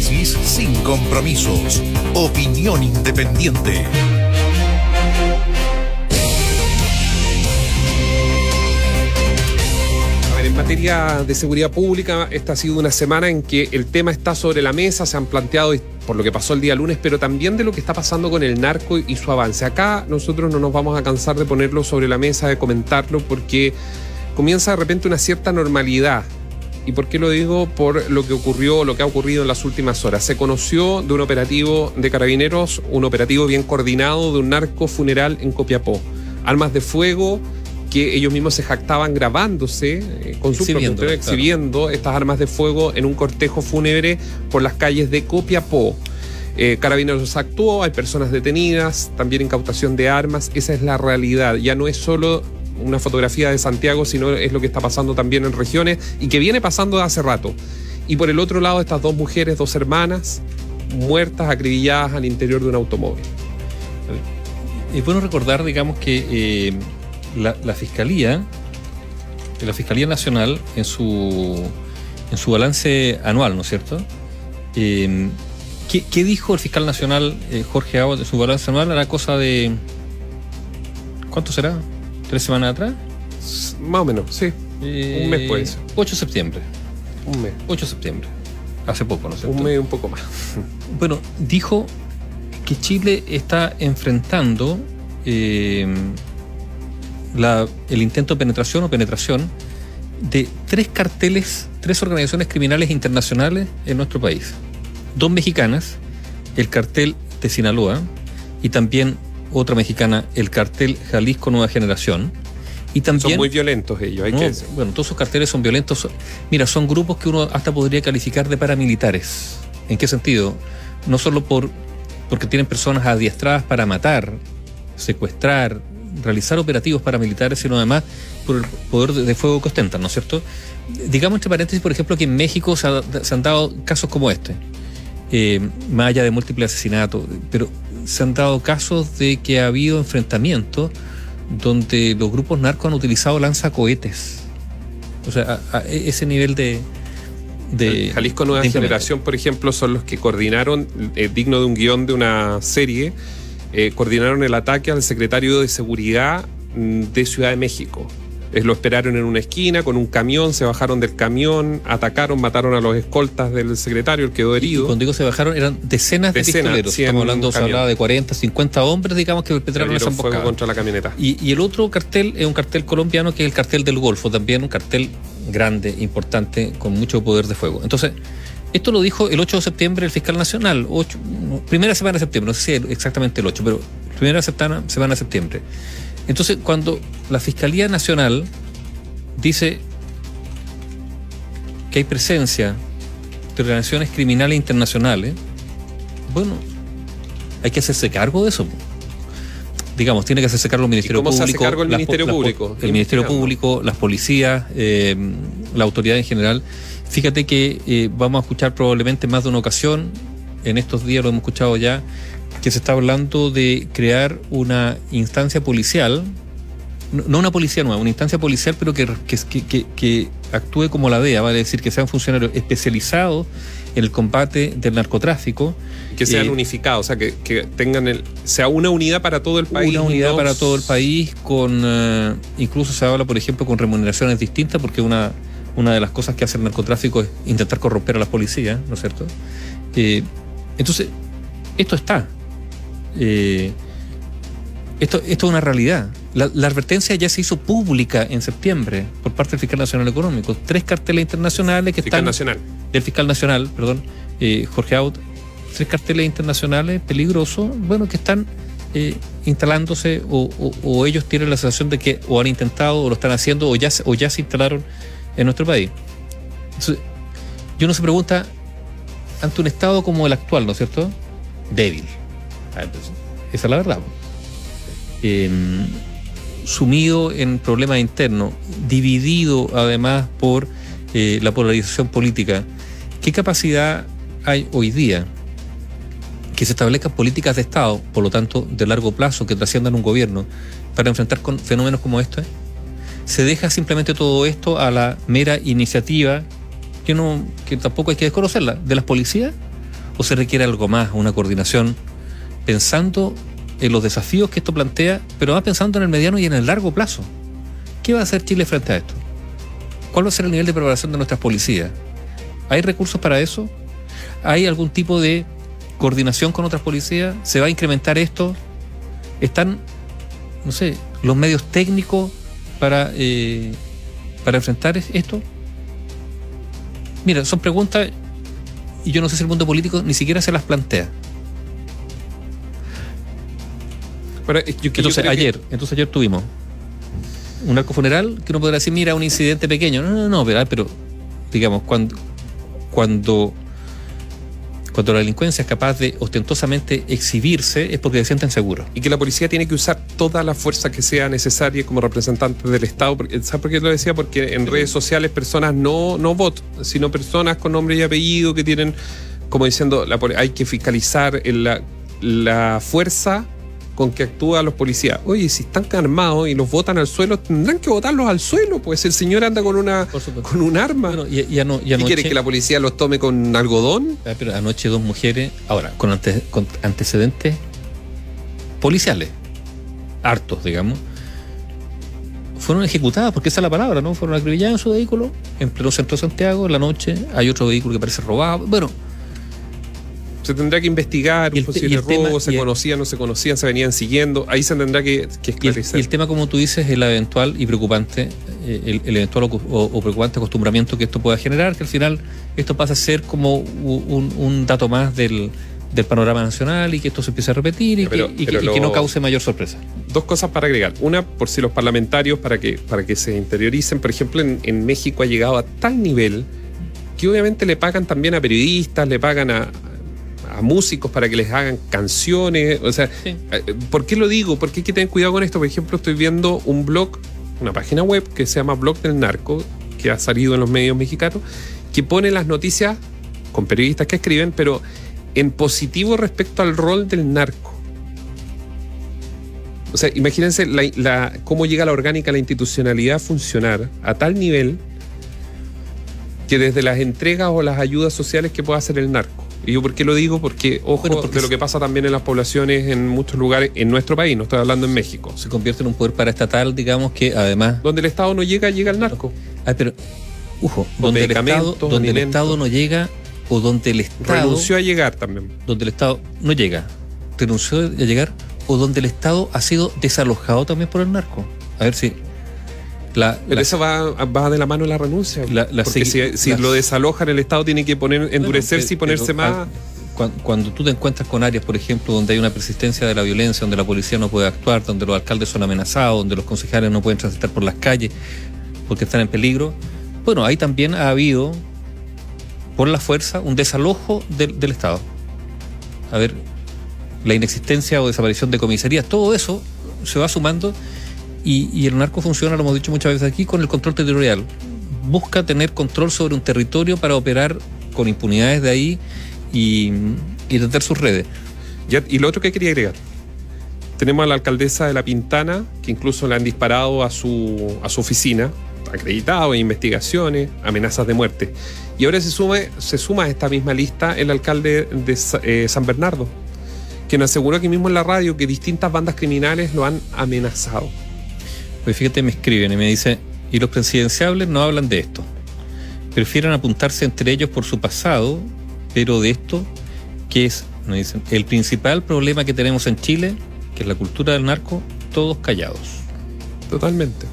Sin compromisos. Opinión independiente. En materia de seguridad pública, esta ha sido una semana en que el tema está sobre la mesa, se han planteado por lo que pasó el día lunes, pero también de lo que está pasando con el narco y su avance. Acá nosotros no nos vamos a cansar de ponerlo sobre la mesa, de comentarlo, porque comienza de repente una cierta normalidad. ¿Y por qué lo digo? Por lo que ocurrió, lo que ha ocurrido en las últimas horas. Se conoció de un operativo de carabineros, un operativo bien coordinado de un narco funeral en Copiapó. Armas de fuego, que ellos mismos se jactaban grabándose eh, con su exhibiendo, exhibiendo estas armas de fuego en un cortejo fúnebre por las calles de Copiapó. Eh, Carabineros actuó, hay personas detenidas, también incautación de armas, esa es la realidad. Ya no es solo una fotografía de Santiago, sino es lo que está pasando también en regiones y que viene pasando de hace rato. Y por el otro lado, estas dos mujeres, dos hermanas, muertas, acribilladas al interior de un automóvil. Es bueno recordar, digamos, que eh, la, Fiscalía, la Fiscalía Nacional, en su, en su balance anual, ¿no es cierto? Em, ¿qué, dijo el fiscal nacional eh, Jorge Agua en su balance anual? Era cosa de. ¿Cuánto será? ¿Tres semanas atrás? Más o menos, sí. un mes puede ser. 8 de septiembre. Un mes. 8 de septiembre. Hace poco, ¿no cierto? Un mes, un poco más. bueno, dijo que Chile está enfrentando eh, el intento de penetración o penetración de tres carteles, tres organizaciones criminales internacionales en nuestro país. Dos mexicanas, el cartel de Sinaloa y también otra mexicana, el cartel Jalisco Nueva Generación. Y también, son muy violentos ellos, hay que Bueno, todos esos carteles son violentos. Mira, son grupos que uno hasta podría calificar de paramilitares. ¿En qué sentido? No solo por porque tienen personas adiestradas para matar, secuestrar, realizar operativos paramilitares, sino además por el poder de fuego que ostentan, ¿no es cierto? Digamos entre paréntesis, por ejemplo, que en México se, han dado casos como este, eh, más allá de múltiples asesinatos, pero se han dado casos de que ha habido enfrentamientos donde los grupos narcos han utilizado lanzacohetes. O sea, a, ese nivel de, de Jalisco Nueva Generación, por ejemplo, son los que coordinaron, eh, digno de un guion de una serie, eh, coordinaron el ataque al secretario de Seguridad mm, de Ciudad de México. Es, lo esperaron en una esquina con un camión, se bajaron del camión, atacaron, mataron a los escoltas del secretario, el quedó herido. cuando digo se bajaron, eran decenas, de pistoleros. Estamos hablando, se hablaba de 40, 50 hombres, digamos, que perpetraron esa emboscada. contra la camioneta. Y, y, el otro cartel es un cartel colombiano que es el cartel del Golfo, también un cartel grande, importante, con mucho poder de fuego. Entonces, esto lo dijo el 8 de septiembre el fiscal nacional, primera semana de septiembre, no sé si exactamente el 8, pero primera semana, semana de septiembre. Entonces, cuando la Fiscalía Nacional dice que hay presencia de organizaciones criminales internacionales, bueno, hay que hacerse cargo de eso. Digamos, tiene que hacerse cargo el Ministerio cómo Público. Se hace cargo el Ministerio Público? El Ministerio Público, las policías, eh, la autoridad en general. Fíjate que eh, vamos a escuchar probablemente más de una ocasión, en estos días lo hemos escuchado ya, que se está hablando de crear una instancia policial, no una policía nueva, una instancia policial, pero que, que, que, actúe como la DEA, vale decir que sean funcionarios especializados en el combate del narcotráfico. Que sean eh, unificados, o sea, que, tengan el, sea una unidad para todo el país. Una unidad para todo el país, con eh, incluso se habla, por ejemplo, con remuneraciones distintas, porque una una de las cosas que hace el narcotráfico es intentar corromper a las policías, ¿no es cierto? Eh, entonces, esto está. Eh, esto, esto es una realidad. La, advertencia ya se hizo pública en septiembre por parte del Fiscal Nacional Económico. Tres carteles internacionales que fiscal están. Nacional. Del Fiscal Nacional, perdón, eh, Jorge Aut. Tres carteles internacionales peligrosos, bueno, que están instalándose o, ellos tienen la sensación de que o han intentado o lo están haciendo o ya, o ya se instalaron en nuestro país. yo no se pregunta, ante un Estado como el actual, ¿no es cierto? Débil. Ah, esa es la verdad. Em, sumido en problemas internos, dividido además por eh, la polarización política, ¿qué capacidad hay hoy día que se establezcan políticas de Estado, por lo tanto de largo plazo, que trasciendan un gobierno, para enfrentar con fenómenos como este? se deja simplemente todo esto a la mera iniciativa, que, no, que tampoco hay que desconocerla, de las policías, ¿O se requiere algo más, una coordinación, pensando en los desafíos que esto plantea, pero va pensando en el mediano y en el largo plazo? ¿Qué va a hacer Chile frente a esto? ¿Cuál va a ser el nivel de preparación de nuestras policías? ¿Hay recursos para eso? ¿Hay algún tipo de coordinación con otras policías? ¿Se va a incrementar esto? ¿Están, no sé, los medios técnicos para, eh, para enfrentar esto? Mira, son preguntas y yo no sé si el mundo político ni siquiera se las plantea. Pero, eh, yo, entonces, ayer, entonces ayer tuvimos un arco funeral que uno podrá decir, mira, un incidente pequeño. No, no, no, pero digamos, cuando, cuando, cuando la delincuencia es capaz de ostentosamente exhibirse es porque se sienten seguros. Y que la policía tiene que usar toda la fuerza que sea necesaria como representante del Estado. ¿Sabes por qué lo decía? Porque en redes sociales personas no, no votan, sino personas con nombre y apellido que tienen, como diciendo, la, hay que fiscalizar la, la fuerza con que actúan los policías. Oye, si están armados y los botan al suelo, tendrán que botarlos al suelo, pues el señor anda con una con un arma. Bueno, y, y, anoche, ¿Y quiere que la policía los tome con algodón? Ah, pero anoche dos mujeres, ahora, con, con antecedentes policiales, hartos, digamos, fueron ejecutadas, porque esa es la palabra, ¿no? Fueron acribilladas en su vehículo, en pleno centro de Santiago, en la noche. Hay otro vehículo que parece robado. Bueno, se tendrá que investigar un posible robo, se conocían, no se conocían, se venían siguiendo. Ahí se tendrá que, esclarecer. Y el, tema, como tú dices, es el eventual y preocupante, eh, el, eventual o, preocupante acostumbramiento que esto pueda generar, que al final esto pasa a ser como un, dato más del, panorama nacional y que esto se empiece a repetir y, que, no cause mayor sorpresa. Dos cosas para agregar. Una, por si los parlamentarios, para que, para que se interioricen, por ejemplo, en, en México ha llegado a tal nivel que obviamente le pagan también a periodistas, le pagan a, a músicos para que les hagan canciones. O sea, eh, ¿por qué lo digo? Porque hay que tener cuidado con esto. Por ejemplo, estoy viendo un blog, una página web que se llama Blog del Narco, que ha salido en los medios mexicanos, que pone las noticias con periodistas que escriben, pero en positivo respecto al rol del narco. O sea, imagínense la, cómo llega la orgánica, la institucionalidad a funcionar a tal nivel que desde las entregas o las ayudas sociales que pueda hacer el narco ¿Y yo por qué lo digo? Porque, ojo, porque lo que pasa también en las poblaciones en muchos lugares, en nuestro país, no estoy hablando en México. Se convierte en un poder paraestatal, digamos, que además... Donde el Estado no llega, llega el narco. Ah, pero, ojo, donde, el Estado, donde el Estado no llega o donde el Estado... Renunció a llegar también. Donde el Estado no llega, renunció a llegar o donde el Estado ha sido desalojado también por el narco. A ver si pero eso va, va, de la mano la renuncia. porque si, lo desalojan, el Estado tiene que poner, endurecerse y ponerse más. Cuando, tú te encuentras con áreas, por ejemplo, donde hay una persistencia de la violencia, donde la policía no puede actuar, donde los alcaldes son amenazados, donde los concejales no pueden transitar por las calles porque están en peligro, bueno, ahí también ha habido, por la fuerza, un desalojo del, del Estado. A ver, la inexistencia o desaparición de comisarías, todo eso se va sumando y, el narco funciona, lo hemos dicho muchas veces aquí, con el control territorial. Busca tener control sobre un territorio para operar con impunidades de ahí y, y tener sus redes. y lo otro que quería agregar. Tenemos a la alcaldesa de La Pintana, que incluso le han disparado a su, oficina, acreditado en investigaciones, amenazas de muerte. Y ahora se suma a esta misma lista el alcalde de eh, San Bernardo, quien aseguró aquí mismo en la radio que distintas bandas criminales lo han amenazado. Pues fíjate, me escriben y me dicen, y los presidenciables no hablan de esto. Prefieren apuntarse entre ellos por su pasado, pero de esto, que es, me dicen, el principal problema que tenemos en Chile, que es la cultura del narco, todos callados. Totalmente.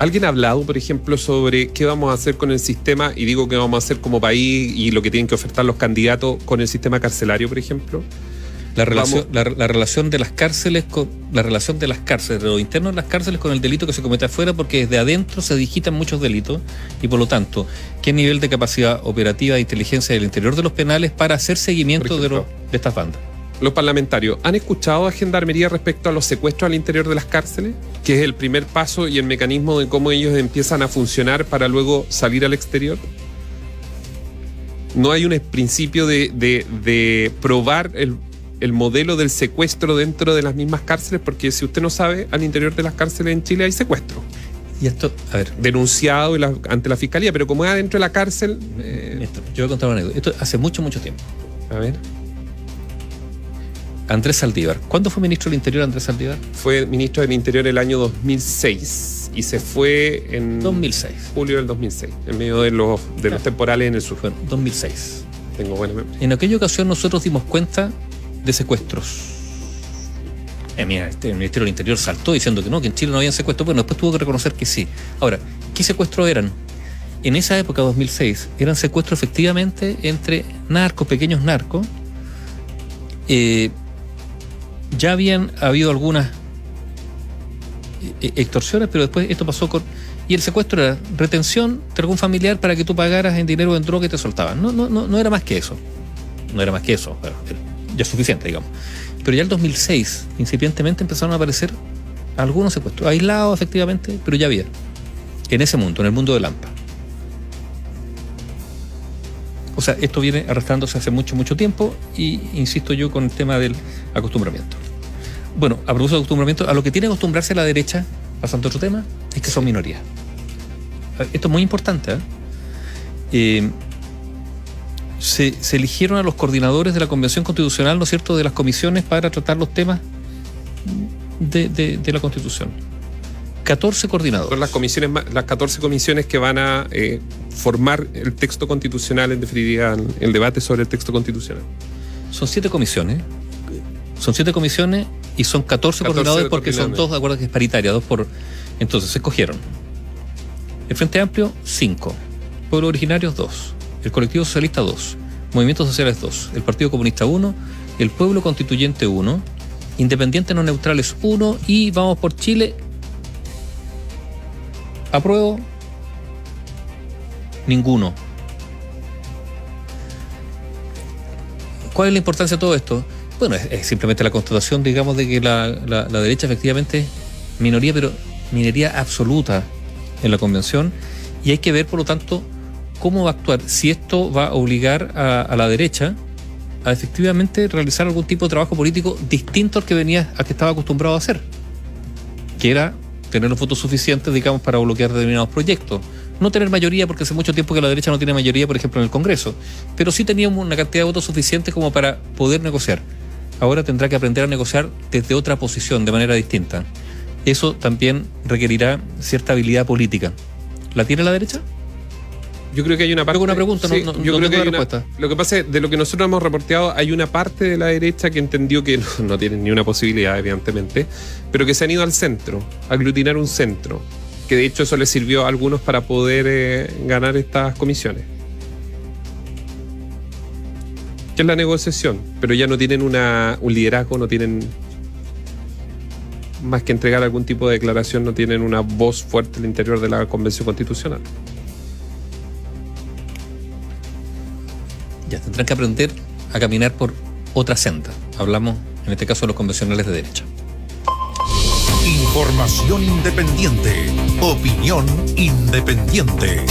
¿Alguien ha hablado, por ejemplo, sobre qué vamos a hacer con el sistema? Y digo que vamos a hacer como país y lo que tienen que ofertar los candidatos con el sistema carcelario, por ejemplo. La relación, la, relación de las cárceles con la relación de las cárceles, de lo interno de las cárceles con el delito que se comete afuera, porque desde adentro se digitan muchos delitos y por lo tanto, qué nivel de capacidad operativa e inteligencia del interior de los penales para hacer seguimiento de, de estas bandas. Los parlamentarios, ¿han escuchado a Gendarmería respecto a los secuestros al interior de las cárceles? Que es el primer paso y el mecanismo de cómo ellos empiezan a funcionar para luego salir al exterior. No hay un principio de, de probar el, el modelo del secuestro dentro de las mismas cárceles, porque si usted no sabe, al interior de las cárceles en Chile hay secuestro. y esto, a ver. denunciado ante la fiscalía, pero como es adentro de la cárcel. Eh, yo voy a contar una anécdota. Esto hace mucho, mucho tiempo. A ver. Andrés Saldívar. ¿Cuándo fue ministro del Interior Andrés Saldívar? Fue ministro del Interior el año 2006 y se fue en 2006. Julio del 2006, en medio de los, de los temporales en el sur. Bueno, 2006. Tengo buena memoria. En aquella ocasión nosotros dimos cuenta de secuestros. Eh, este, el Ministerio del Interior saltó diciendo que no, que en Chile no había secuestros. Bueno, después tuvo que reconocer que sí. Ahora, ¿qué secuestros eran? En esa época, 2006, eran secuestros efectivamente entre narcos, pequeños narcos. Eh, ya habían habido algunas eh, extorsiones, pero después esto pasó con... Y el secuestro era retención de algún familiar para que tú pagaras en dinero o en droga y te soltaban. No, no, no, no era más que eso. No era más que eso. Ya es suficiente, digamos. Pero ya el 2006, incipientemente, empezaron a aparecer algunos secuestros, aislados efectivamente, pero ya había. En ese mundo, en el mundo de Lampa. O sea, esto viene arrastrándose hace mucho, mucho tiempo y insisto yo con el tema del acostumbramiento. Bueno, a propósito acostumbramiento, a lo que tiene que acostumbrarse la derecha, pasando a otro tema, es que son minorías. Esto es muy importante. ¿eh? eh se, eligieron a los coordinadores de la Convención Constitucional, ¿no es cierto?, de las comisiones para tratar los temas de, la Constitución. 14 coordinadores. Son las, comisiones, las 14 comisiones que van a eh, formar el texto constitucional, en definitiva, el debate sobre el texto constitucional. Son siete comisiones. Son siete comisiones y son 14, coordinadores porque son todos, de acuerdo que es paritaria, dos por. Entonces, se escogieron. El Frente Amplio, cinco. Pueblos originarios, dos. El Colectivo Socialista, dos. Movimientos Sociales, dos. El Partido Comunista, uno. El Pueblo Constituyente, uno. Independientes no neutrales, uno. Y vamos por Chile. Apruebo. Ninguno. ¿Cuál es la importancia de todo esto? Bueno, es, simplemente la constatación, digamos, de que la, derecha efectivamente es minoría, pero minoría absoluta en la convención. Y hay que ver, por lo tanto, cómo va a actuar. Si esto va a obligar a, la derecha a efectivamente realizar algún tipo de trabajo político distinto al que venía, a que estaba acostumbrado a hacer. Que era tener los votos suficientes, digamos, para bloquear determinados proyectos. No tener mayoría, porque hace mucho tiempo que la derecha no tiene mayoría, por ejemplo, en el Congreso. Pero sí teníamos una cantidad de votos suficientes como para poder negociar ahora tendrá que aprender a negociar desde otra posición, de manera distinta. Eso también requerirá cierta habilidad política. ¿La tiene la derecha? Yo creo que hay una parte. una pregunta, no, yo creo que hay respuesta. lo que pasa es, de lo que nosotros hemos reporteado, hay una parte de la derecha que entendió que no, tiene ni una posibilidad, evidentemente, pero que se han ido al centro, a aglutinar un centro, que de hecho eso les sirvió a algunos para poder eh, ganar estas comisiones que es la negociación, pero ya no tienen una, un liderazgo, no tienen más que entregar algún tipo de declaración, no tienen una voz fuerte el interior de la Convención Constitucional. Tendrán que aprender a caminar por otra senda. Hablamos, en este caso, de los convencionales de derecha. Información independiente. Opinión independiente.